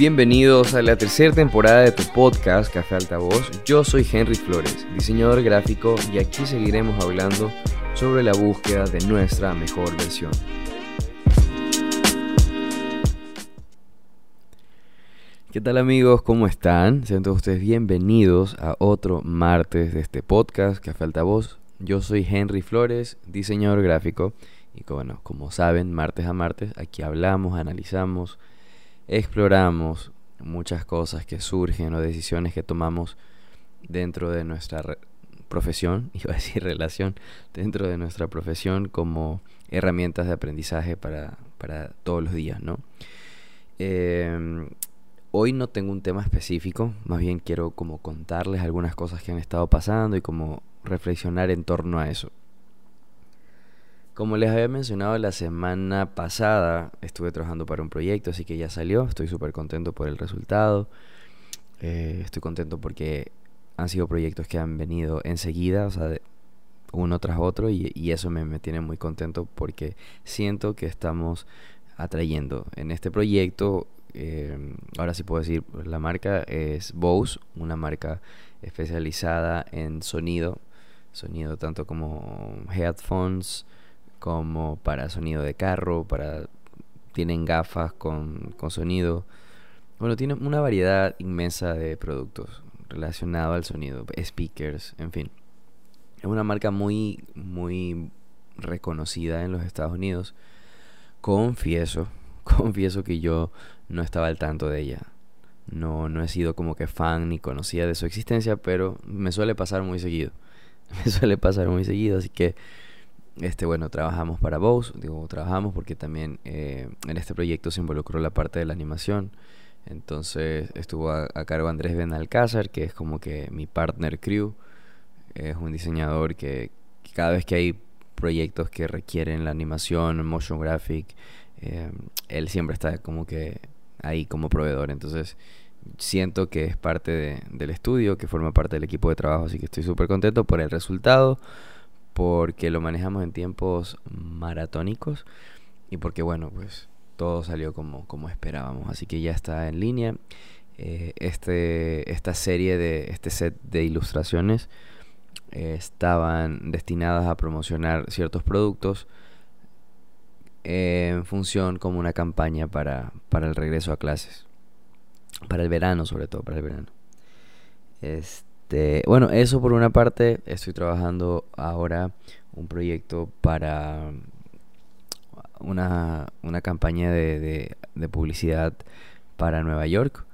Bienvenidos a la tercera temporada de tu podcast Café Altavoz. Yo soy Henry Flores, diseñador gráfico, y aquí seguiremos hablando sobre la búsqueda de nuestra mejor versión. ¿Qué tal amigos? ¿Cómo están? Sean todos ustedes bienvenidos a otro martes de este podcast Café Altavoz. Yo soy Henry Flores, diseñador gráfico, y bueno, como saben, martes a martes aquí hablamos, analizamos, exploramos muchas cosas que surgen o decisiones que tomamos dentro de nuestra profesión, iba a decir relación, dentro de nuestra profesión como herramientas de aprendizaje para, todos los días, ¿no? Em, hoy no tengo un tema específico, más bien quiero como contarles algunas cosas que han estado pasando y como reflexionar en torno a eso. Como les había mencionado la semana pasada, estuve trabajando para un proyecto, así que ya salió. Estoy súper contento por el resultado. Eh, estoy contento porque han sido proyectos que han venido enseguida, o sea, uno tras otro, y, eso me, tiene muy contento porque siento que estamos atrayendo. En este proyecto, eh, ahora sí puedo decir, la marca es Bose, una marca especializada en sonido, sonido tanto como headphones, como para sonido de carro, para tienen gafas con, con sonido. Bueno, tiene una variedad inmensa de productos relacionados al sonido, speakers, en fin. Es una marca muy, muy reconocida en los Estados Unidos. Confieso, confieso que yo no estaba al tanto de ella. No, no he sido como que fan ni conocía de su existencia, pero me suele pasar muy seguido. Me suele pasar muy seguido, así que este, bueno, trabajamos para Bose, digo, trabajamos porque también eh, en este proyecto se involucró la parte de la animación. Entonces estuvo a, cargo Andrés Benalcázar, que es como que mi partner crew. Es un diseñador que, cada vez que hay proyectos que requieren la animación, motion graphic, eh, él siempre está como que ahí como proveedor. Entonces siento que es parte del estudio, que forma parte del equipo de trabajo, así que estoy súper contento por el resultado porque lo manejamos en tiempos maratónicos y porque bueno, pues todo salió como, como esperábamos. Así que ya está en línea. Eh, este, esta serie de este set de ilustraciones eh, estaban destinadas a promocionar ciertos productos en función como una campaña para, para el regreso a clases. Para el verano, sobre todo, para el verano. Este este, bueno, eso por una parte, estoy trabajando ahora un proyecto para una, una campaña de, de, publicidad para Nueva York.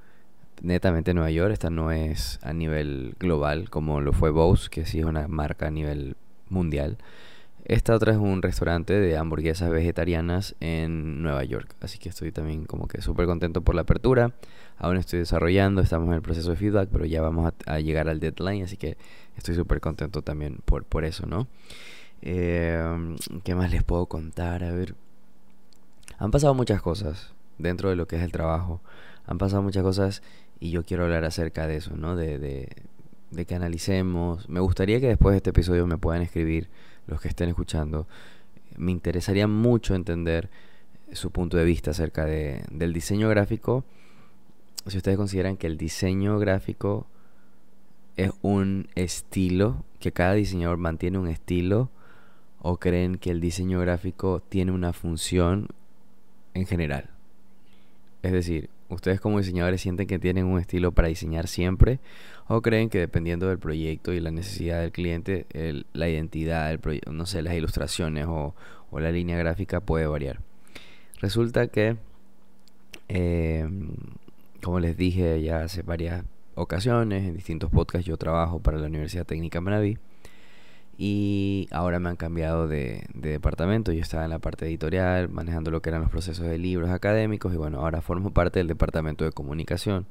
Netamente Nueva York, esta no es a nivel global como lo fue Bose, que sí es una marca a nivel mundial. Esta otra es un restaurante de hamburguesas vegetarianas en Nueva York. Así que estoy también como que súper contento por la apertura. Aún estoy desarrollando, estamos en el proceso de feedback, pero ya vamos a, llegar al deadline. Así que estoy súper contento también por, por eso, ¿no? Eh, ¿Qué más les puedo contar? A ver. Han pasado muchas cosas dentro de lo que es el trabajo. Han pasado muchas cosas y yo quiero hablar acerca de eso, ¿no? De, de, de que analicemos. Me gustaría que después de este episodio me puedan escribir los que estén escuchando, me interesaría mucho entender su punto de vista acerca de, del diseño gráfico. Si ustedes consideran que el diseño gráfico es un estilo, que cada diseñador mantiene un estilo, o creen que el diseño gráfico tiene una función en general. Es decir, ¿Ustedes como diseñadores sienten que tienen un estilo para diseñar siempre? ¿O creen que dependiendo del proyecto y la necesidad del cliente, la identidad del proyecto, no sé, las ilustraciones o, la línea gráfica puede variar? Resulta que, em, como les dije ya hace varias ocasiones, en distintos podcasts, yo trabajo para la Universidad Técnica Manaví y ahora me han cambiado de, departamento. Yo estaba en la parte editorial, manejando lo que eran los procesos de libros académicos y bueno, ahora formo parte del departamento de comunicación.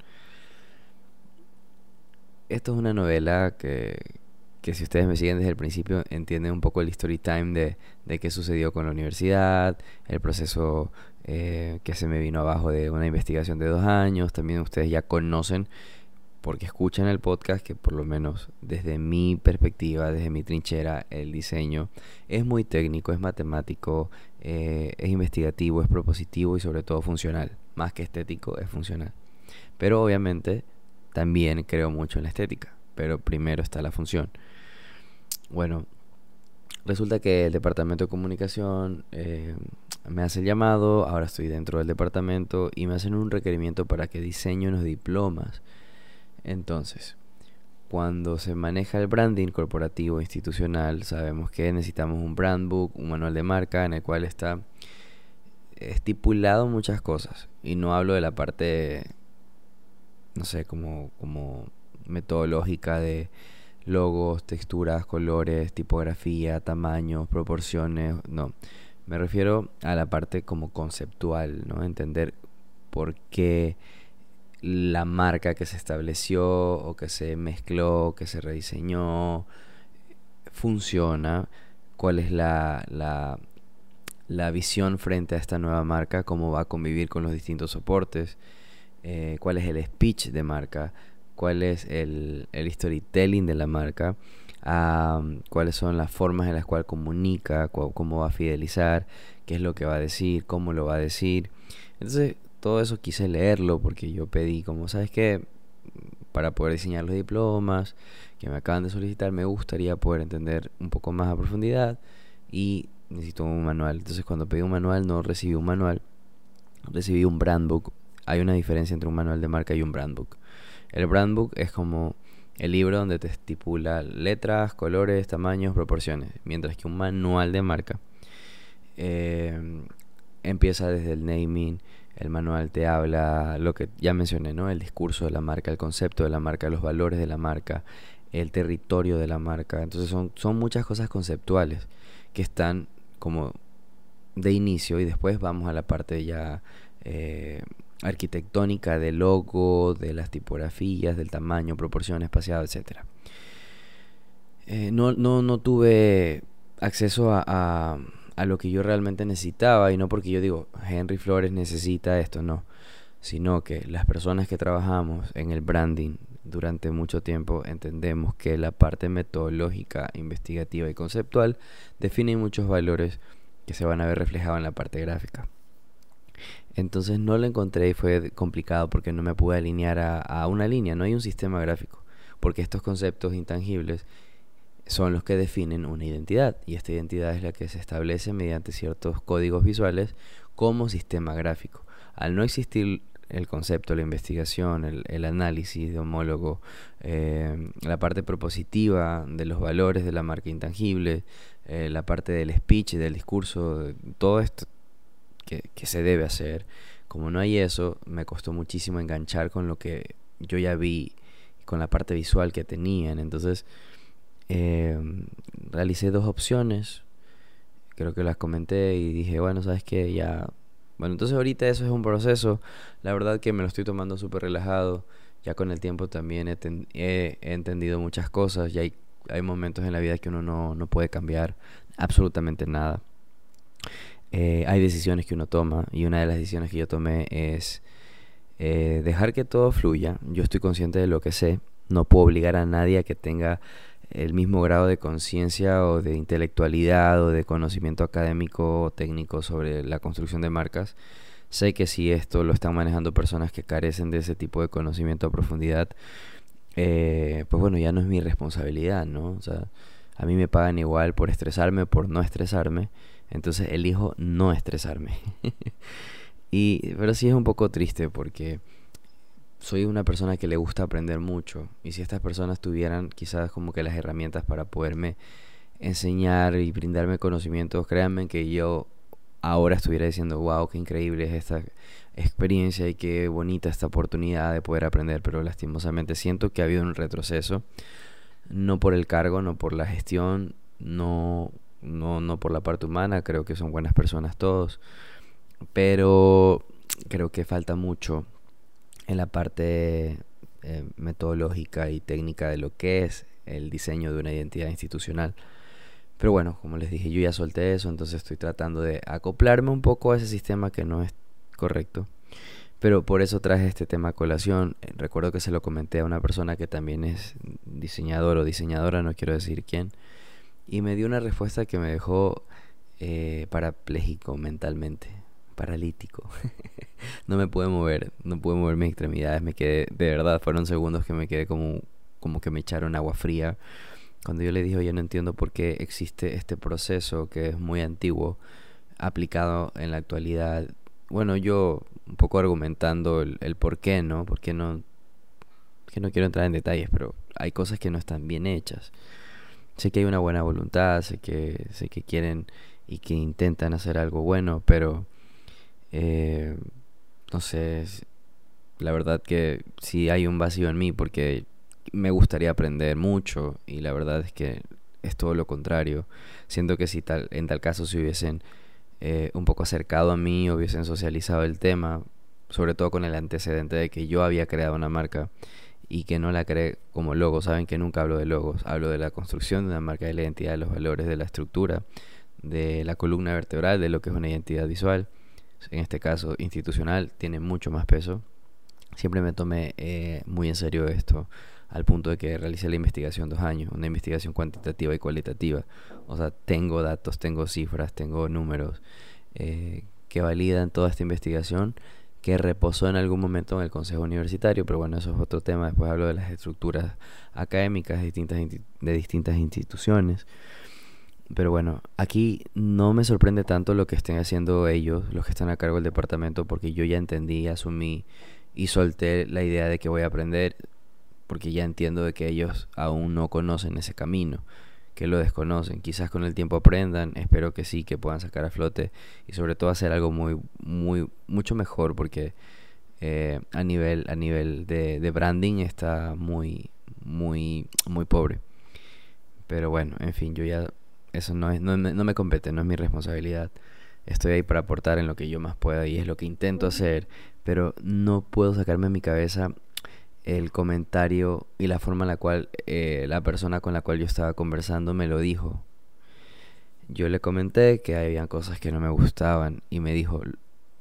Esto es una novela que, que si ustedes me siguen desde el principio entienden un poco el story time de, de qué sucedió con la universidad, el proceso eh, que se me vino abajo de una investigación de dos años. También ustedes ya conocen porque escuchan el podcast que por lo menos desde mi perspectiva, desde mi trinchera, el diseño es muy técnico, es matemático, eh, es investigativo, es propositivo y sobre todo funcional. Más que estético, es funcional. Pero obviamente también creo mucho en la estética, pero primero está la función. Bueno, resulta que el departamento de comunicación eh, me hace el llamado, ahora estoy dentro del departamento y me hacen un requerimiento para que diseñe unos diplomas. Entonces, cuando se maneja el branding corporativo institucional, sabemos que necesitamos un brand book, un manual de marca en el cual está estipulado muchas cosas. Y no hablo de la parte, no sé, como, como metodológica de logos, texturas, colores, tipografía, tamaños, proporciones, no. Me refiero a la parte como conceptual, ¿no? Entender por qué la marca que se estableció o que se mezcló, que se rediseñó, funciona, cuál es la, la, la visión frente a esta nueva marca, cómo va a convivir con los distintos soportes, eh, cuál es el speech de marca, cuál es el, el storytelling de la marca, cuáles son las formas en las cuales comunica, cómo va a fidelizar, qué es lo que va a decir, cómo lo va a decir. Entonces, todo eso quise leerlo porque yo pedí, como sabes que para poder diseñar los diplomas que me acaban de solicitar, me gustaría poder entender un poco más a profundidad y necesito un manual. Entonces, cuando pedí un manual, no recibí un manual, recibí un brand book. Hay una diferencia entre un manual de marca y un brand book. El brand book es como el libro donde te estipula letras, colores, tamaños, proporciones, mientras que un manual de marca eh, empieza desde el naming, el manual te habla lo que ya mencioné, ¿no? El discurso de la marca, el concepto de la marca, los valores de la marca, el territorio de la marca. Entonces son, son muchas cosas conceptuales que están como de inicio y después vamos a la parte ya eh, arquitectónica del logo, de las tipografías, del tamaño, proporción, espaciado, etc. Eh, no, no, no tuve acceso a a lo que yo realmente necesitaba y no porque yo digo, Henry Flores necesita esto, no, sino que las personas que trabajamos en el branding durante mucho tiempo entendemos que la parte metodológica, investigativa y conceptual define muchos valores que se van a ver reflejados en la parte gráfica. Entonces no lo encontré y fue complicado porque no me pude alinear a, una línea, no hay un sistema gráfico, porque estos conceptos intangibles son los que definen una identidad y esta identidad es la que se establece mediante ciertos códigos visuales como sistema gráfico. Al no existir el concepto, la investigación, el, análisis de homólogo, eh, la parte propositiva de los valores de la marca intangible, eh, la parte del speech, del discurso, todo esto que, que se debe hacer. Como no hay eso, me costó muchísimo enganchar con lo que yo ya vi, con la parte visual que tenían. Entonces, eh, realicé dos opciones, creo que las comenté y dije, bueno, sabes que ya... Bueno, entonces ahorita eso es un proceso, la verdad que me lo estoy tomando súper relajado, ya con el tiempo también he, entendido muchas cosas, y hay, hay momentos en la vida que uno no, no puede cambiar absolutamente nada. Eh, hay decisiones que uno toma y una de las decisiones que yo tomé es eh, dejar que todo fluya. Yo estoy consciente de lo que sé, no puedo obligar a nadie a que tenga el mismo grado de conciencia o de intelectualidad o de conocimiento académico o técnico sobre la construcción de marcas. Sé que si esto lo están manejando personas que carecen de ese tipo de conocimiento a profundidad, eh, pues bueno, ya no es mi responsabilidad, ¿no? O sea, a mí me pagan igual por estresarme por no estresarme, entonces elijo no estresarme. y, pero sí es un poco triste porque soy una persona que le gusta aprender mucho y si estas personas tuvieran quizás como que las herramientas para poderme enseñar y brindarme conocimientos, créanme que yo ahora estuviera diciendo, wow, qué increíble es esta experiencia y qué bonita esta oportunidad de poder aprender, pero lastimosamente siento que ha habido un retroceso, no por el cargo, no por la gestión, no, no, no por la parte humana, creo que son buenas personas todos, pero creo que falta mucho en la parte eh, metodológica y técnica de lo que es el diseño de una identidad institucional. Pero bueno, como les dije, yo ya solté eso, entonces estoy tratando de acoplarme un poco a ese sistema que no es correcto. Pero por eso traje este tema a colación. Eh, recuerdo que se lo comenté a una persona que también es diseñador o diseñadora, no quiero decir quién. Y me dio una respuesta que me dejó eh, parapléjico mentalmente. paralítico. no me pude mover, no pude mover mis extremidades, me quedé, de verdad, fueron segundos que me quedé como, como que me echaron agua fría. Cuando yo le dije, oye, no entiendo por qué existe este proceso que es muy antiguo, aplicado en la actualidad. Bueno, yo un poco argumentando el, el por qué, ¿no? Porque no, que no quiero entrar en detalles, pero hay cosas que no están bien hechas. Sé que hay una buena voluntad, sé que, sé que quieren y que intentan hacer algo bueno, pero eh, no sé, la verdad que sí hay un vacío en mí porque me gustaría aprender mucho y la verdad es que es todo lo contrario. Siento que si tal, en tal caso se hubiesen eh, un poco acercado a mí, hubiesen socializado el tema, sobre todo con el antecedente de que yo había creado una marca y que no la creé como logo. Saben que nunca hablo de logos, hablo de la construcción de una marca, de la identidad, de los valores, de la estructura, de la columna vertebral, de lo que es una identidad visual. En este caso, institucional, tiene mucho más peso. Siempre me tomé eh, muy en serio esto, al punto de que realicé la investigación dos años, una investigación cuantitativa y cualitativa. O sea, tengo datos, tengo cifras, tengo números eh, que validan toda esta investigación que reposó en algún momento en el Consejo Universitario, pero bueno, eso es otro tema. Después hablo de las estructuras académicas de distintas, instituciones. Pero bueno, aquí no me sorprende tanto lo que estén haciendo ellos, los que están a cargo del departamento, porque yo ya entendí, asumí y solté la idea de que voy a aprender, porque ya entiendo de que ellos aún no conocen ese camino que lo desconocen. Quizás con el tiempo aprendan, espero que sí, que puedan sacar a flote y sobre todo hacer algo muy, muy, mucho mejor porque eh, a nivel, a nivel de, de, branding está muy, muy, muy pobre. Pero bueno, en fin, yo ya, eso no, es, no, no me compete, no es mi responsabilidad. Estoy ahí para aportar en lo que yo más pueda y es lo que intento hacer, pero no puedo sacarme en mi cabeza el comentario y la forma en la cual eh, la persona con la cual yo estaba conversando me lo dijo. Yo le comenté que había cosas que no me gustaban y me dijo,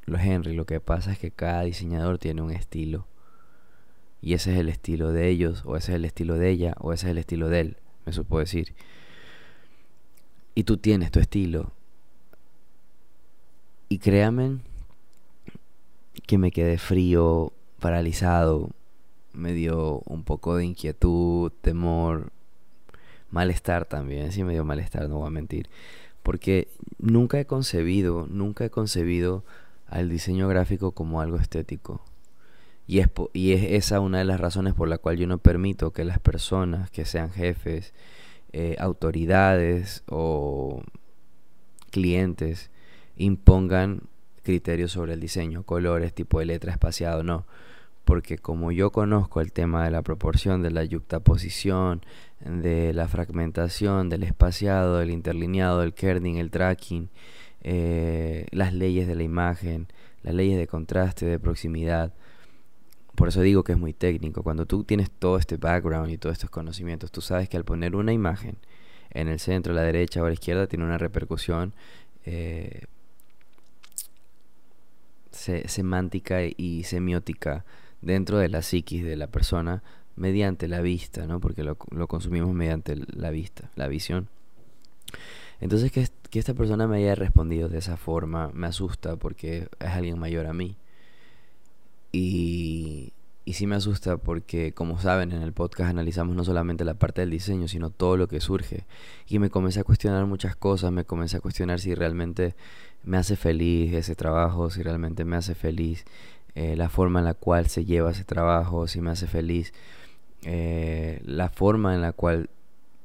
lo Henry, lo que pasa es que cada diseñador tiene un estilo. Y ese es el estilo de ellos, o ese es el estilo de ella, o ese es el estilo de él, me supo decir. Y tú tienes tu estilo. Y créame que me quedé frío, paralizado, me dio un poco de inquietud, temor, malestar también, sí me dio malestar, no voy a mentir, porque nunca he concebido, nunca he concebido al diseño gráfico como algo estético. Y es, es esa una de las razones por la cual yo no permito que las personas que sean jefes, eh, autoridades o clientes impongan criterios sobre el diseño, colores, tipo de letra, espaciado, no porque como yo conozco el tema de la proporción, de la yuxtaposición, de la fragmentación, del espaciado, del interlineado, el kerning, el tracking, eh, las leyes de la imagen, las leyes de contraste, de proximidad, por eso digo que es muy técnico. Cuando tú tienes todo este background y todos estos conocimientos, tú sabes que al poner una imagen en el centro, a la derecha o a la izquierda, tiene una repercusión eh, semántica y semiótica dentro de la psiquis de la persona mediante la vista, ¿no? Porque lo, consumimos mediante la vista, la visión. Entonces que, esta persona me haya respondido de esa forma me asusta porque es alguien mayor a mí. Y, y sí me asusta porque, como saben, en el podcast analizamos no solamente la parte del diseño, sino todo lo que surge. Y me comencé a cuestionar muchas cosas, me comencé a cuestionar si realmente me hace feliz ese trabajo, si realmente me hace feliz eh, la forma en la cual se lleva ese trabajo, si me hace feliz, eh, la forma en la cual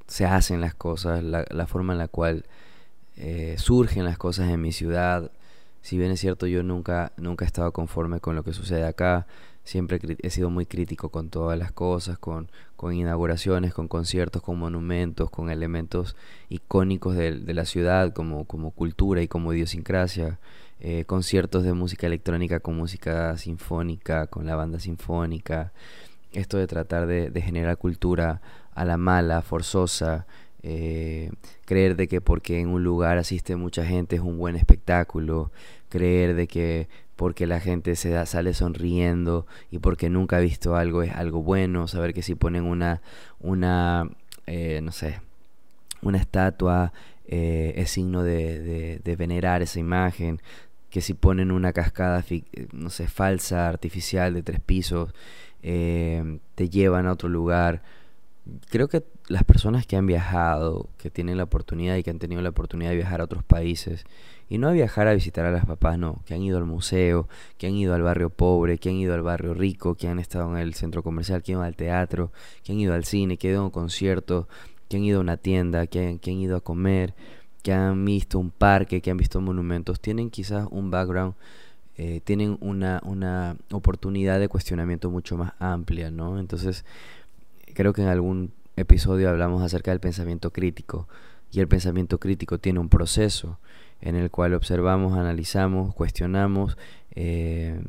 se hacen las cosas, la, la forma en la cual eh, surgen las cosas en mi ciudad. Si bien es cierto, yo nunca, nunca he estado conforme con lo que sucede acá. Siempre he sido muy crítico con todas las cosas, con, con inauguraciones, con conciertos, con monumentos, con elementos icónicos de, de la ciudad como, como cultura y como idiosincrasia. Eh, conciertos de música electrónica con música sinfónica, con la banda sinfónica, esto de tratar de, generar cultura a la mala, forzosa, eh, creer de que porque en un lugar asiste mucha gente es un buen espectáculo, creer de que porque la gente se sale sonriendo y porque nunca ha visto algo es algo bueno, saber que si ponen una, una eh, no sé, una estatua es signo de, venerar esa imagen, que si ponen una cascada, no sé, falsa, artificial de tres pisos, eh, te llevan a otro lugar. Creo que las personas que han viajado, que tienen la oportunidad y que han tenido la oportunidad de viajar a otros países, y no a viajar a visitar a las papás, no, que han ido al museo, que han ido al barrio pobre, que han ido al barrio rico, que han estado en el centro comercial, que han ido al teatro, que han ido al cine, que han ido a un concierto, que han ido a una tienda, que han, que han ido a comer, que han visto un parque, que han visto monumentos, tienen quizás un background eh, tienen una, una oportunidad de cuestionamiento mucho más amplia, ¿no? Entonces, creo que en algún episodio hablamos acerca del pensamiento crítico y el pensamiento crítico tiene un proceso en el cual observamos, analizamos, cuestionamos, eh,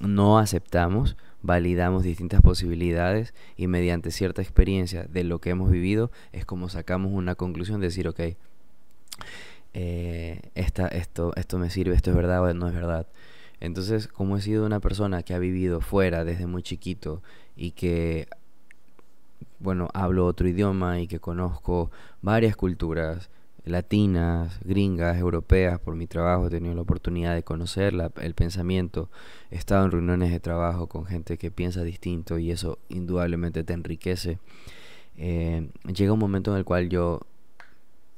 no aceptamos, validamos distintas posibilidades y mediante cierta experiencia de lo que hemos vivido es como sacamos una conclusión de decir, ok, eh, esta, esto, esto me sirve, esto es verdad o no es verdad. Entonces, como he sido una persona que ha vivido fuera desde muy chiquito y que, bueno, hablo otro idioma y que conozco varias culturas latinas, gringas, europeas, por mi trabajo he tenido la oportunidad de conocer el pensamiento, he estado en reuniones de trabajo con gente que piensa distinto y eso indudablemente te enriquece. Eh, llega un momento en el cual yo,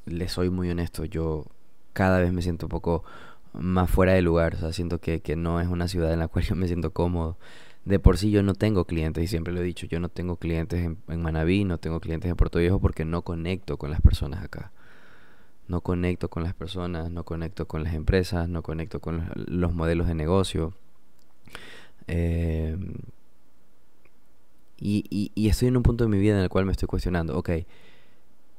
le soy muy honesto, yo cada vez me siento un poco más fuera de lugar. O sea, siento que, que no es una ciudad en la cual yo me siento cómodo. De por sí yo no tengo clientes, y siempre lo he dicho, yo no tengo clientes en, en Manabí, no tengo clientes en Puerto Viejo porque no conecto con las personas acá. No conecto con las personas, no conecto con las empresas, no conecto con los, modelos de negocio. Eh, y, y, y, estoy en un punto de mi vida en el cual me estoy cuestionando, ok,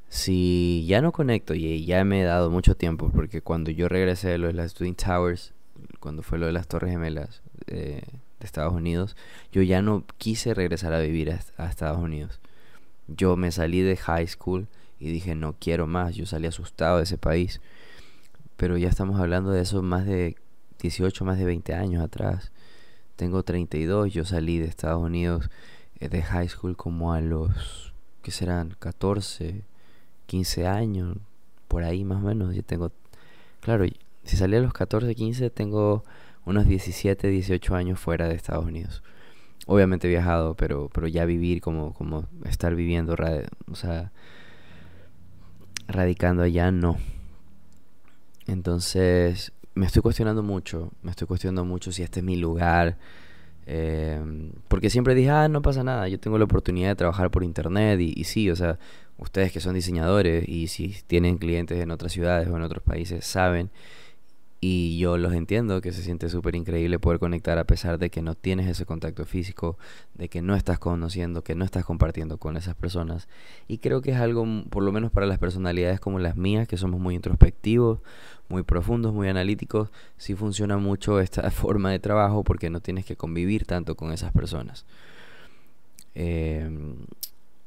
si ya no conecto y ya me he dado mucho tiempo, porque cuando yo regresé de lo de las Twin Towers, cuando fue lo de las Torres Gemelas eh, de Estados Unidos, yo ya no quise regresar a vivir a, Estados Unidos. Yo me salí de high school y dije no quiero más, yo salí asustado de ese país. Pero ya estamos hablando de eso más de 18, más de 20 años atrás. Tengo 32, yo salí de Estados Unidos eh, de high school como a los, ¿qué serán? 14, 15 años, por ahí más o menos. Yo tengo, claro, si salí a los 14, 15, tengo unos 17, 18 años fuera de Estados Unidos. Obviamente he viajado, pero, pero ya vivir como, como estar viviendo, o sea, radicando allá, no. Entonces, me estoy cuestionando mucho, me estoy cuestionando mucho si este es mi lugar. Eh, porque siempre dije, ah, no pasa nada, yo tengo la oportunidad de trabajar por internet y, y sí, o sea, ustedes que son diseñadores y si tienen clientes en otras ciudades o en otros países saben y yo los entiendo que se siente súper increíble poder conectar a pesar de que no tienes ese contacto físico, de que no estás conociendo, que no estás compartiendo con esas personas. Y creo que es algo, por lo menos para las personalidades como las mías, que somos muy introspectivos, muy profundos, muy analíticos, sí funciona mucho esta forma de trabajo porque no tienes que convivir tanto con esas personas. Eh,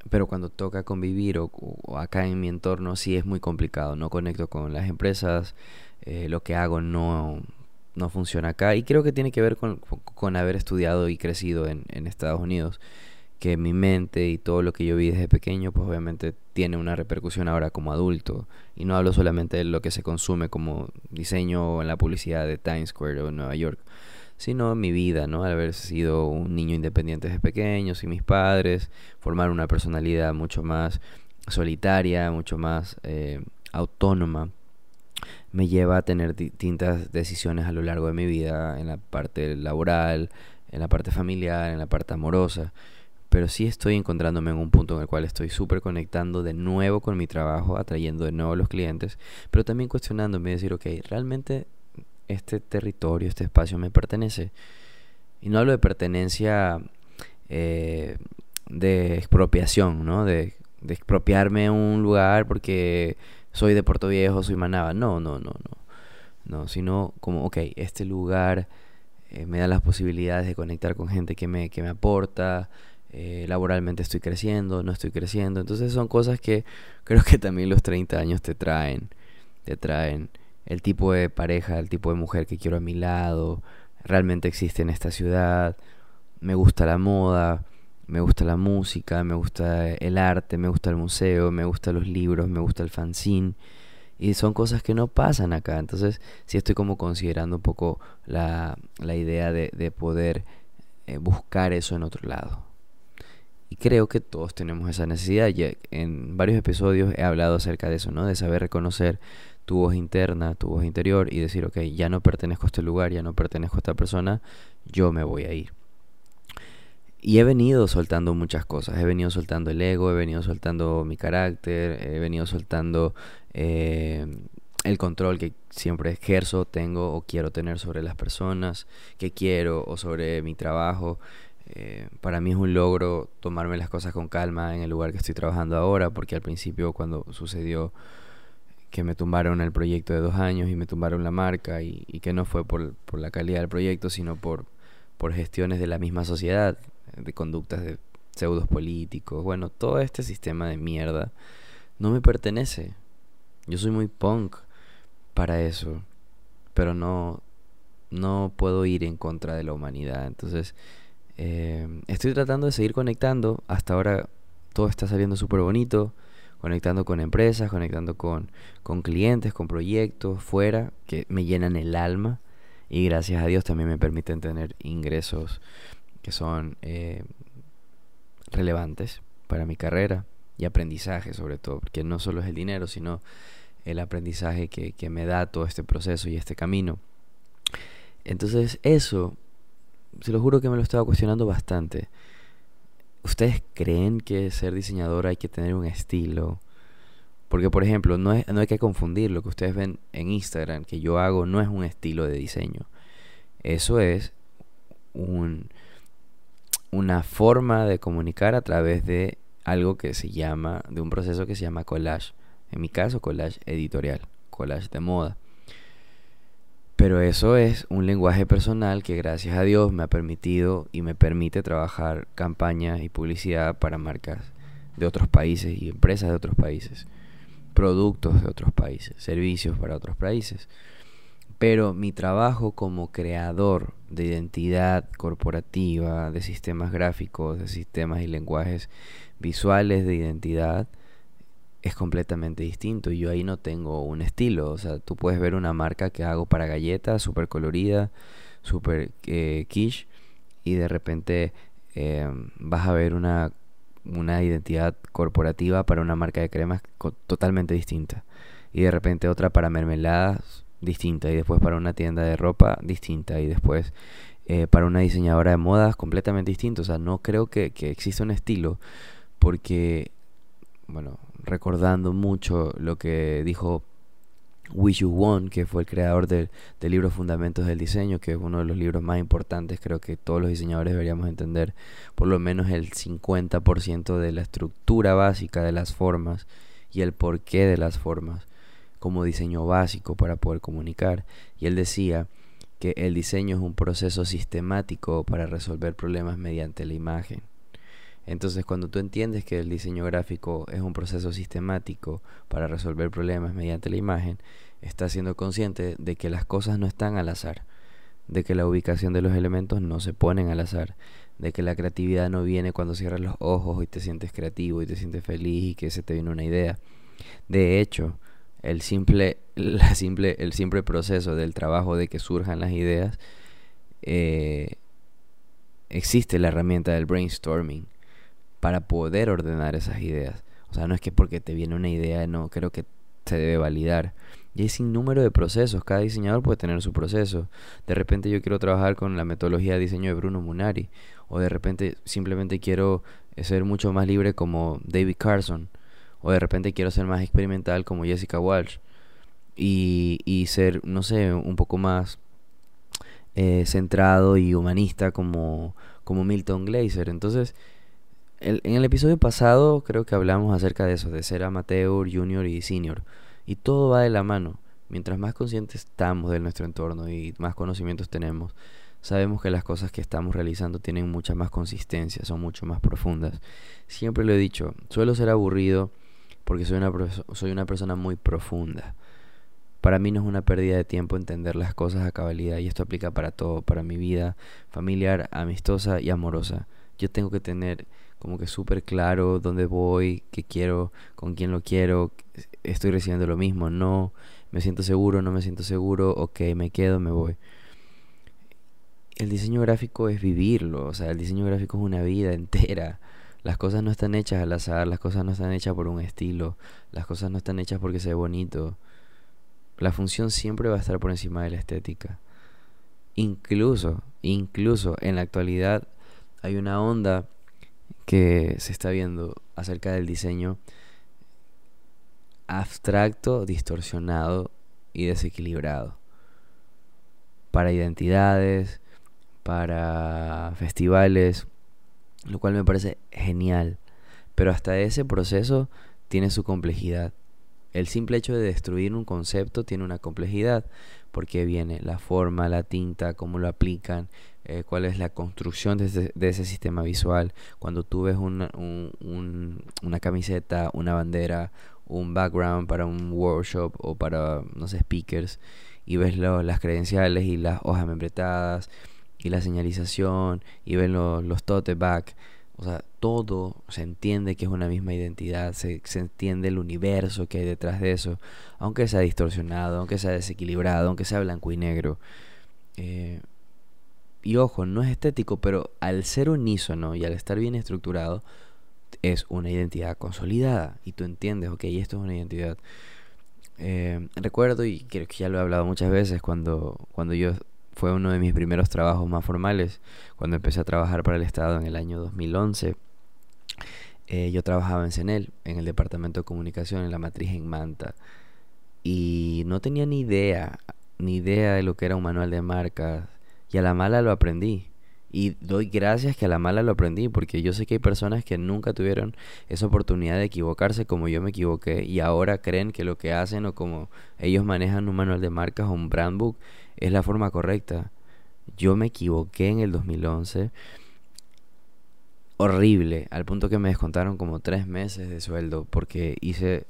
pero cuando toca convivir o, acá en mi entorno sí es muy complicado, no conecto con las empresas, eh, lo que hago no, no funciona acá. Y creo que tiene que ver con, con haber estudiado y crecido en, en, Estados Unidos, que mi mente y todo lo que yo vi desde pequeño pues obviamente tiene una repercusión ahora como adulto. Y no hablo solamente de lo que se consume como diseño en la publicidad de Times Square o Nueva York, sino mi vida, ¿no? Al haber sido un niño independiente desde pequeño, sin mis padres, formar una personalidad mucho más solitaria, mucho más eh, autónoma, me lleva a tener distintas decisiones a lo largo de mi vida, en la parte laboral, en la parte familiar, en la parte amorosa. Pero sí estoy encontrándome en un punto en el cual estoy súper conectando de nuevo con mi trabajo, atrayendo de nuevo a los clientes, pero también cuestionándome, decir, ok, ¿realmente este territorio, este espacio me pertenece. Y no hablo de pertenencia eh, de expropiación, ¿no? De, expropiarme un lugar porque soy de Puerto Viejo, soy Manaba. No, no, no, no. No, sino como, ok, este lugar eh, me da las posibilidades de conectar con gente que me, que me aporta. Eh, laboralmente estoy creciendo, no estoy creciendo. Entonces son cosas que creo que también los 30 años te traen. Te traen el tipo de pareja, el tipo de mujer que quiero a mi lado, realmente existe en esta ciudad, me gusta la moda, me gusta la música, me gusta el arte, me gusta el museo, me gustan los libros, me gusta el fanzine. Y son cosas que no pasan acá. Entonces, sí estoy como considerando un poco la, la idea de, de poder eh, buscar eso en otro lado. Y creo que todos tenemos esa necesidad. Ya en varios episodios he hablado acerca de eso, ¿no? De saber reconocer tu voz interna, tu voz interior y decir, ok, ya no pertenezco a este lugar, ya no pertenezco a esta persona, yo me voy a ir. Y he venido soltando muchas cosas. He venido soltando el ego, he venido soltando mi carácter, he venido soltando eh, el control que siempre ejerzo, tengo o quiero tener sobre las personas que quiero o sobre mi trabajo. Eh, para mí es un logro tomarme las cosas con calma en el lugar que estoy trabajando ahora, porque al principio cuando sucedió que me tumbaron el proyecto de dos años y me tumbaron la marca y, que no fue por, por, la calidad del proyecto, sino por, por gestiones de la misma sociedad, de conductas de pseudos políticos, bueno, todo este sistema de mierda no me pertenece. Yo soy muy punk para eso, pero no, no puedo ir en contra de la humanidad. Entonces, eh, estoy tratando de seguir conectando. Hasta ahora todo está saliendo súper bonito. Conectando con empresas, conectando con, con clientes, con proyectos fuera que me llenan el alma. Y gracias a Dios también me permiten tener ingresos que son eh, relevantes para mi carrera y aprendizaje sobre todo, porque no solo es el dinero, sino el aprendizaje que, que me da todo este proceso y este camino. Entonces eso, se lo juro que me lo estaba cuestionando bastante. ¿Ustedes creen que ser diseñador hay que tener un estilo? Porque, por ejemplo, no, no hay que confundir lo que ustedes ven en Instagram, que yo hago, no es un estilo de diseño. Eso es un, una forma de comunicar a través de algo que se llama, de un proceso que se llama collage. En mi caso, collage editorial, collage de moda. Pero eso es un lenguaje personal que gracias a Dios me ha permitido y me permite trabajar campañas y publicidad para marcas de otros países y empresas de otros países, productos de otros países, servicios para otros países. Pero mi trabajo como creador de identidad corporativa, de sistemas gráficos, de sistemas y lenguajes visuales de identidad, es completamente distinto. Yo ahí no tengo un estilo. O sea, tú puedes ver una marca que hago para galletas, súper colorida, súper eh, quiche, y de repente em, vas a ver una, una identidad corporativa para una marca de cremas totalmente distinta. Y de repente otra para mermeladas distinta y después para una tienda de ropa distinta y después eh, para una diseñadora de modas completamente distinto. O sea, no creo que, que exista un estilo porque, bueno, recordando mucho lo que dijo Yu Won, que fue el creador del, del, libro Fundamentos del Diseño, que es uno de los libros más importantes, creo que todos los diseñadores deberíamos entender por lo menos el 50% de la estructura básica de las formas y el porqué de las formas como diseño básico para poder comunicar. Y él decía que el diseño es un proceso sistemático para resolver problemas mediante la imagen. Entonces, cuando tú entiendes que el diseño gráfico es un proceso sistemático para resolver problemas mediante la imagen, estás siendo consciente de que las cosas no están al azar, de que la ubicación de los elementos no se ponen al azar, de que la creatividad no viene cuando cierras los ojos y te sientes creativo y te sientes feliz y que se te viene una idea. De hecho, el simple, la simple, el simple proceso del trabajo de que surjan las ideas, eh, existe la herramienta del brainstorming para poder ordenar esas ideas. O sea, no es que porque te viene una idea, no, creo que se debe validar. Y hay sin número de procesos, cada diseñador puede tener su proceso. De repente yo quiero trabajar con la metodología de diseño de Bruno Munari, o de repente simplemente quiero ser mucho más libre como David Carson o de repente quiero ser más experimental como Jessica Walsh. Y, y ser, no sé, un poco más eh, centrado y humanista como, como Milton Glaser. Entonces, en el episodio pasado creo que hablamos acerca de eso, de ser amateur, junior y senior. Y todo va de la mano. Mientras más conscientes estamos de nuestro entorno y más conocimientos tenemos, sabemos que las cosas que estamos realizando tienen mucha más consistencia, son mucho más profundas. Siempre lo he dicho, suelo ser aburrido porque soy una, soy una persona muy profunda. Para mí no es una pérdida de tiempo entender las cosas a cabalidad y esto aplica para todo, para mi vida familiar, amistosa y amorosa. Yo tengo que tener como que súper claro dónde voy, qué quiero, con quién lo quiero, estoy recibiendo lo mismo, no, me siento seguro, no me siento seguro, ok, me quedo, me voy. El diseño gráfico es vivirlo, o sea, el diseño gráfico es una vida entera. Las cosas no están hechas al azar, las cosas no están hechas por un estilo, las cosas no están hechas porque se bonito. La función siempre va a estar por encima de la estética. Incluso, incluso en la actualidad hay una onda que se está viendo acerca del diseño abstracto, distorsionado y desequilibrado. Para identidades, para festivales, lo cual me parece genial. Pero hasta ese proceso tiene su complejidad. El simple hecho de destruir un concepto tiene una complejidad, porque viene la forma, la tinta, cómo lo aplican, eh, cuál es la construcción de ese, sistema visual. Cuando tú ves una, una camiseta, una bandera, un background para un workshop o para, no sé, speakers, y ves las credenciales y las hojas membretadas y la señalización y ves los tote bag o sea, todo se entiende que es una misma identidad, se, se, entiende el universo que hay detrás de eso, aunque sea distorsionado, aunque sea desequilibrado, aunque sea blanco y negro. Eh, y ojo, no es estético, pero al ser unísono y al estar bien estructurado, es una identidad consolidada. Y tú entiendes, ok, esto es una identidad. Eh, recuerdo, y creo que ya lo he hablado muchas veces, cuando, cuando yo fue uno de mis primeros trabajos más formales cuando empecé a trabajar para el Estado en el año 2011. Eh, yo trabajaba en CENEL, en el Departamento de Comunicación, en la matriz en Manta. Y no tenía ni idea, ni idea de lo que era un manual de marcas. Y a la mala lo aprendí. Y doy gracias que a la mala lo aprendí, porque yo sé que hay personas que nunca tuvieron esa oportunidad de equivocarse como yo me equivoqué y ahora creen que lo que hacen o como ellos manejan un manual de marcas o un brand book es la forma correcta. Yo me equivoqué en el 2011. Horrible, al punto que me descontaron como tres meses de sueldo porque hice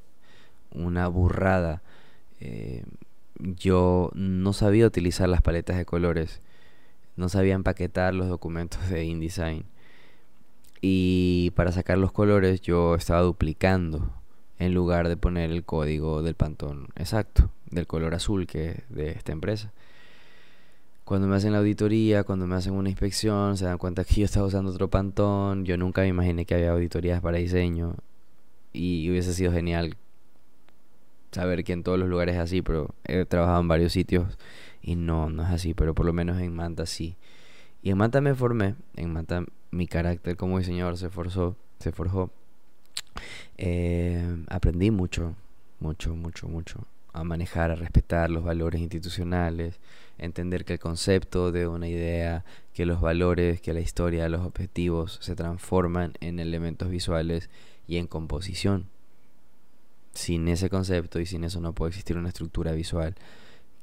una burrada. Eh, yo no sabía utilizar las paletas de colores no sabía empaquetar los documentos de InDesign. Y para sacar los colores yo estaba duplicando en lugar de poner el código del pantón exacto, del color azul que de esta empresa. Cuando me hacen la auditoría, cuando me hacen una inspección, se dan cuenta que yo estaba usando otro pantón. Yo nunca me imaginé que había auditorías para diseño. Y hubiese sido genial saber que en todos los lugares es así, pero he trabajado en varios sitios y no, no es así, pero por lo menos en Manta sí. Y en Manta me formé, en Manta mi carácter como diseñador se forzó, se forjó. Eh, aprendí mucho, mucho, mucho, mucho a manejar, a respetar los valores institucionales, entender que el concepto de una idea, que los valores, que la historia, los objetivos se transforman en elementos visuales y en composición. Sin ese concepto y sin eso no puede existir una estructura visual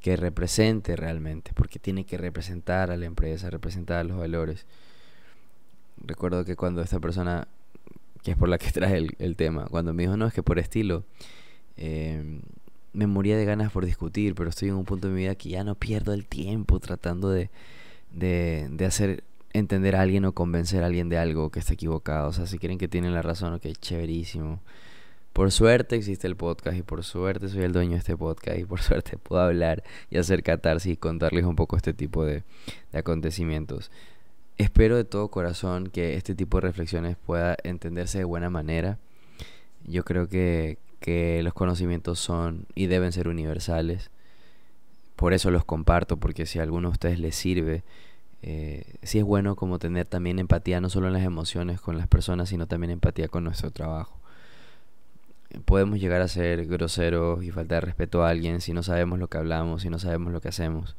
que represente realmente, porque tiene que representar a la empresa, representar los valores. Recuerdo que cuando esta persona, que es por la que traje el, tema, cuando me dijo, no, es que por estilo, eh, me moría de ganas por discutir, pero estoy en un punto de mi vida que ya no pierdo el tiempo tratando de, de, de hacer entender a alguien o convencer a alguien de algo que está equivocado. O sea, si quieren que tienen la razón, ok, chéverísimo. Por suerte existe el podcast y por suerte soy el dueño de este podcast y por suerte puedo hablar y hacer catarsis y contarles un poco este tipo de, acontecimientos. Espero de todo corazón que este tipo de reflexiones pueda entenderse de buena manera. Yo creo que, que los conocimientos son y deben ser universales. Por eso los comparto, porque si a alguno de ustedes les sirve, eh, sí es bueno como tener también empatía, no solo en las emociones con las personas, sino también empatía con nuestro trabajo podemos llegar a ser groseros y faltar respeto a alguien si no sabemos lo que hablamos, si no sabemos lo que hacemos.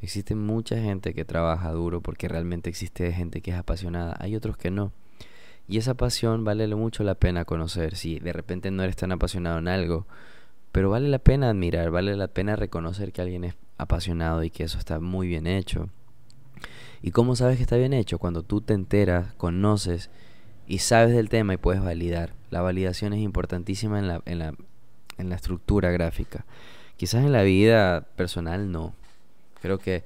Existe mucha gente que trabaja duro porque realmente existe gente que es apasionada, hay otros que no. Y esa pasión vale mucho la pena conocer. Si de repente no eres tan apasionado en algo, pero vale la pena admirar, vale la pena reconocer que alguien es apasionado y que eso está muy bien hecho. ¿Y cómo sabes que está bien hecho? Cuando tú te enteras, conoces y sabes del tema y puedes validar. La validación es importantísima en la, en la, en la estructura gráfica. Quizás en la vida personal no. Creo que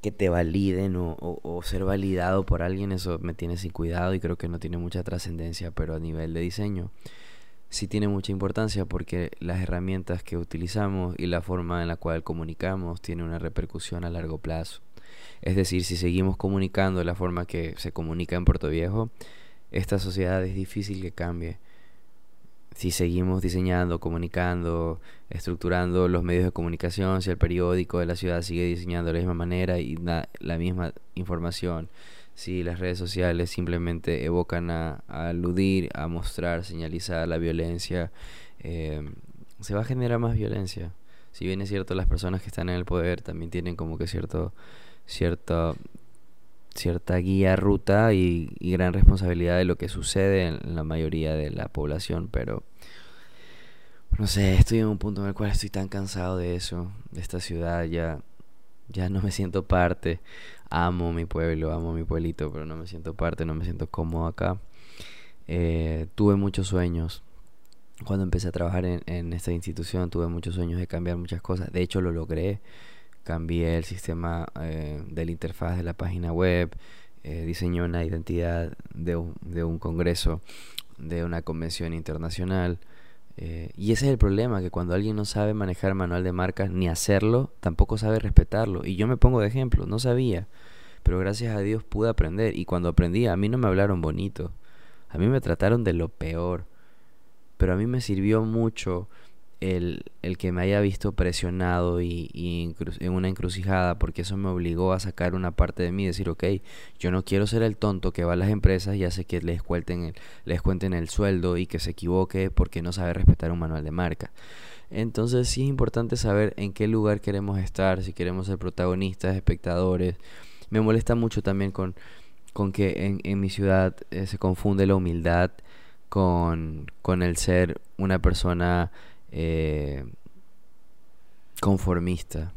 que te validen o, o, ser validado por alguien, eso me tiene sin cuidado y creo que no tiene mucha trascendencia, pero a nivel de diseño sí tiene mucha importancia porque las herramientas que utilizamos y la forma en la cual comunicamos tiene una repercusión a largo plazo. Es decir, si seguimos comunicando de la forma que se comunica en Puerto Viejo, esta sociedad es difícil que cambie si seguimos diseñando, comunicando, estructurando los medios de comunicación, si el periódico de la ciudad sigue diseñando de la misma manera y da la misma información, si las redes sociales simplemente evocan a, aludir, a mostrar, señalizar la violencia, eh, se va a generar más violencia. Si bien es cierto, las personas que están en el poder también tienen como que cierto, cierto cierta guía, ruta y, gran responsabilidad de lo que sucede en la mayoría de la población, pero no sé, estoy en un punto en el cual estoy tan cansado de eso, de esta ciudad, ya, ya no me siento parte, amo mi pueblo, amo mi pueblito, pero no me siento parte, no me siento cómodo acá. Eh, tuve muchos sueños. Cuando empecé a trabajar en, en esta institución tuve muchos sueños de cambiar muchas cosas. De hecho lo logré cambié el sistema eh, de la interfaz de la página web, eh, diseñé una identidad de un, de un, congreso, de una convención internacional. Eh, y ese es el problema, que cuando alguien no sabe manejar manual de marcas ni hacerlo, tampoco sabe respetarlo. Y yo me pongo de ejemplo, no sabía, pero gracias a Dios pude aprender. Y cuando aprendí, a mí no me hablaron bonito, a mí me trataron de lo peor. Pero a mí me sirvió mucho el, el, que me haya visto presionado y, y en una encrucijada, porque eso me obligó a sacar una parte de mí decir, ok, yo no quiero ser el tonto que va a las empresas y hace que les cuenten el, les cuenten el sueldo y que se equivoque porque no sabe respetar un manual de marca. Entonces sí es importante saber en qué lugar queremos estar, si queremos ser protagonistas, espectadores. Me molesta mucho también con, con que en, en mi ciudad eh, se confunde la humildad con, con el ser una persona eh, conformista.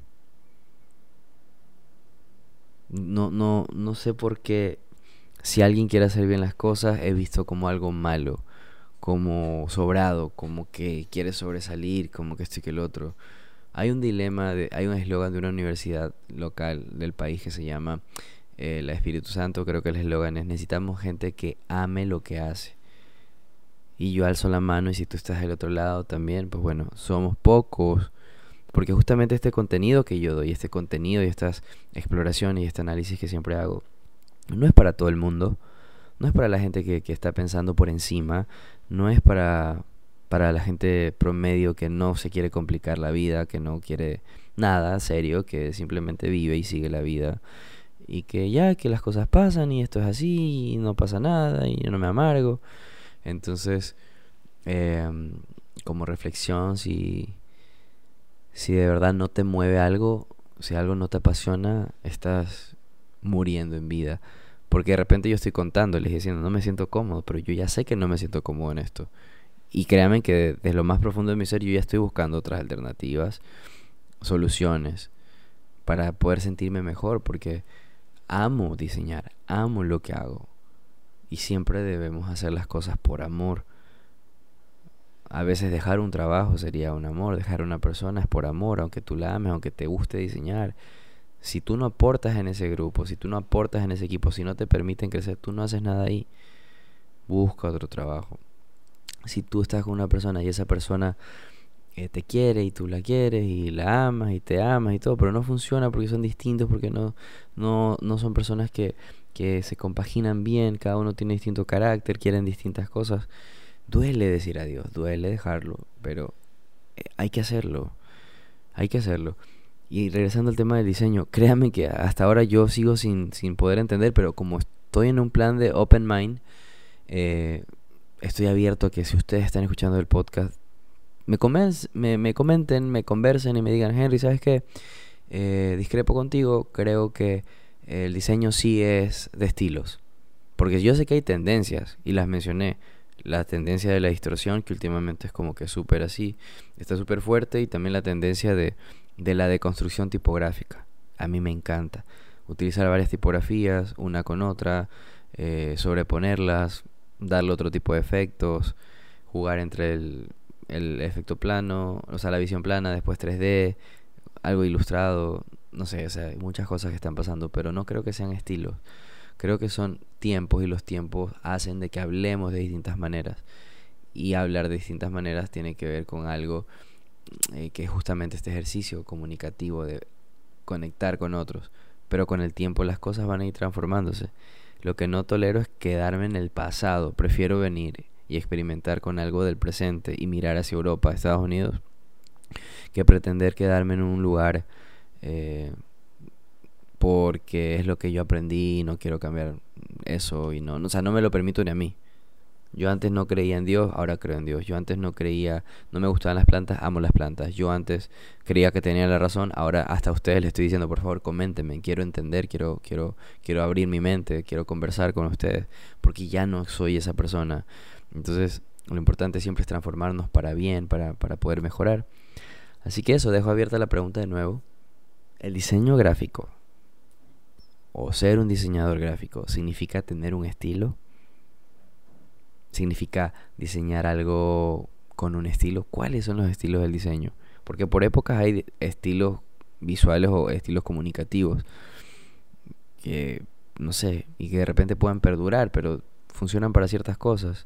No, no, no sé por qué si alguien quiere hacer bien las cosas he visto como algo malo, como sobrado, como que quiere sobresalir, como que esto y que el otro. Hay un dilema, hay un eslogan de una universidad local del país que se llama eh, la Espíritu Santo, creo que el eslogan es necesitamos gente que ame lo que hace y yo alzo la mano y si tú estás del otro lado también, pues bueno, somos pocos. Porque justamente este contenido que yo doy, este contenido y estas exploraciones y este análisis que siempre hago, no es para todo el mundo, no es para la gente que, que está pensando por encima, no es para, para la gente promedio que no se quiere complicar la vida, que no quiere nada serio, que simplemente vive y sigue la vida. Y que ya que las cosas pasan y esto es así y no pasa nada y yo no me amargo. Entonces, em, como reflexión, si, si de verdad no te mueve algo, si algo no te apasiona, estás muriendo en vida. Porque de repente yo estoy contándoles diciendo, no me siento cómodo, pero yo ya sé que no me siento cómodo en esto. Y créanme que desde lo más profundo de mi ser yo ya estoy buscando otras alternativas, soluciones, para poder sentirme mejor, porque amo diseñar, amo lo que hago, y siempre debemos hacer las cosas por amor. A veces dejar un trabajo sería un amor, dejar a una persona es por amor, aunque tú la ames, aunque te guste diseñar. Si tú no aportas en ese grupo, si tú no aportas en ese equipo, si no te permiten crecer, tú no haces nada ahí. Busca otro trabajo. Si tú estás con una persona y esa persona eh, te quiere y tú la quieres y la amas y te amas y todo, pero no funciona porque son distintos, porque no, no, no son personas que que se compaginan bien, cada uno tiene distinto carácter, quieren distintas cosas. Duele decir adiós, duele dejarlo, pero eh, hay que hacerlo, hay que hacerlo. Y regresando al tema del diseño, créame que hasta ahora yo sigo sin, sin poder entender, pero como estoy en un plan de open mind, eh, estoy abierto a que si ustedes están escuchando el podcast, me, me, me comenten, me conversen y me digan, Henry, ¿sabes qué? Eh, discrepo contigo, creo que el diseño sí es de estilos. Porque yo sé que hay tendencias, y las mencioné. La tendencia de la distorsión, que últimamente es como que súper así, está súper fuerte, y también la tendencia de, de la deconstrucción tipográfica. A mí me encanta. Utilizar varias tipografías, una con otra, eh, sobreponerlas, darle otro tipo de efectos, jugar entre el, el efecto plano, o sea, la visión plana, después 3D, algo ilustrado, no sé, o sea, hay muchas cosas que están pasando, pero no creo que sean estilos. Creo que son tiempos y los tiempos hacen de que hablemos de distintas maneras. Y hablar de distintas maneras tiene que ver con algo eh, que es justamente este ejercicio comunicativo de conectar con otros. Pero con el tiempo las cosas van a ir transformándose. Lo que no tolero es quedarme en el pasado. Prefiero venir y experimentar con algo del presente y mirar hacia Europa, Estados Unidos, que pretender quedarme en un lugar eh, porque es lo que yo aprendí y no quiero cambiar eso y no, o sea, no me lo permito ni a mí. Yo antes no creía en Dios, ahora creo en Dios. Yo antes no creía, no me gustaban las plantas, amo las plantas. Yo antes creía que tenía la razón, ahora hasta a ustedes les estoy diciendo, por favor, coméntenme, quiero entender, quiero quiero quiero abrir mi mente, quiero conversar con ustedes, porque ya no soy esa persona. Entonces, lo importante siempre es transformarnos para bien, para, para poder mejorar. Así que eso, dejo abierta la pregunta de nuevo. El diseño gráfico o ser un diseñador gráfico significa tener un estilo. Significa diseñar algo con un estilo. ¿Cuáles son los estilos del diseño? Porque por épocas hay estilos visuales o estilos comunicativos que no sé, y que de repente puedan perdurar, pero funcionan para ciertas cosas.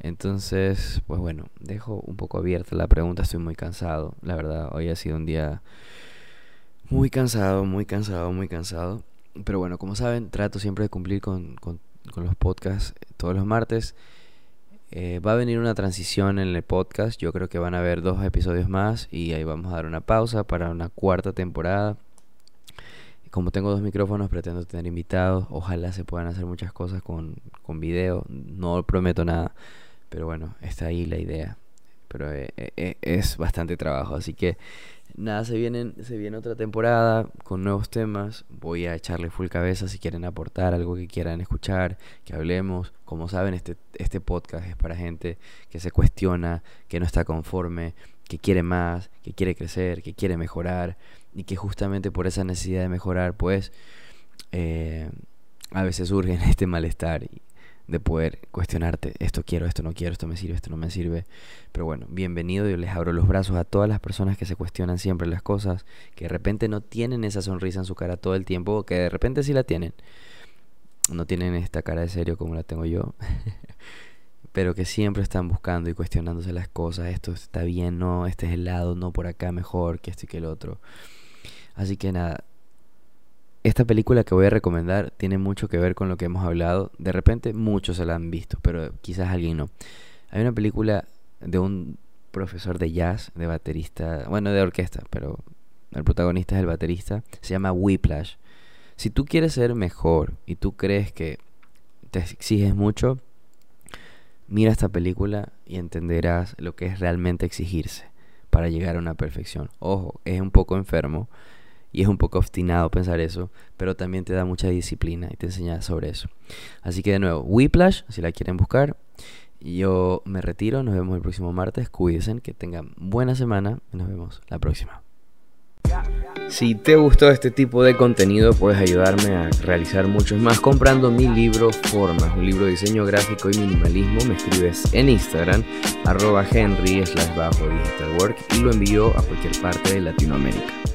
Entonces, pues bueno, dejo un poco abierta la pregunta, estoy muy cansado, la verdad, hoy ha sido un día muy cansado, muy cansado, muy cansado. Pero bueno, como saben, trato siempre de cumplir con, con, los podcasts todos los martes. Eh, va a venir una transición en el podcast. Yo creo que van a haber dos episodios más y ahí vamos a dar una pausa para una cuarta temporada. Como tengo dos micrófonos, pretendo tener invitados. Ojalá se puedan hacer muchas cosas con, con video. No prometo nada. Pero bueno, está ahí la idea. Pero eh, eh, es bastante trabajo. Así que Nada, se, vienen, se viene otra temporada con nuevos temas. Voy a echarle full cabeza si quieren aportar algo que quieran escuchar, que hablemos. Como saben, este, este podcast es para gente que se cuestiona, que no está conforme, que quiere más, que quiere crecer, que quiere mejorar y que justamente por esa necesidad de mejorar, pues eh, a veces surge este malestar. Y, de poder cuestionarte, esto quiero, esto no quiero, esto me sirve, esto no me sirve. Pero bueno, bienvenido, yo les abro los brazos a todas las personas que se cuestionan siempre las cosas, que de repente no tienen esa sonrisa en su cara todo el tiempo, o que de repente sí la tienen. No tienen esta cara de serio como la tengo yo. pero que siempre están buscando y cuestionándose las cosas, esto está bien, no, este es el lado, no por acá mejor que este y que el otro. Así que nada, esta película que voy a recomendar tiene mucho que ver con lo que hemos hablado. De repente muchos se la han visto, pero quizás alguien no. Hay una película de un profesor de jazz, de baterista, bueno, de orquesta, pero el protagonista es el baterista. Se llama Whiplash. Si tú quieres ser mejor y tú crees que te exiges mucho, mira esta película y entenderás lo que es realmente exigirse para llegar a una perfección. Ojo, es un poco enfermo y es un poco obstinado pensar eso, pero también te da mucha disciplina y te enseña sobre eso. Así que de nuevo, Whiplash, si la quieren buscar. Yo me retiro, nos vemos el próximo martes, cuídense, que tengan buena semana y nos vemos la próxima. Si te gustó este tipo de contenido, puedes ayudarme a realizar muchos más comprando mi libro Formas, un libro de diseño gráfico y minimalismo. Me escribes en Instagram, arroba henry slash bajo digital work y lo envío a cualquier parte de Latinoamérica.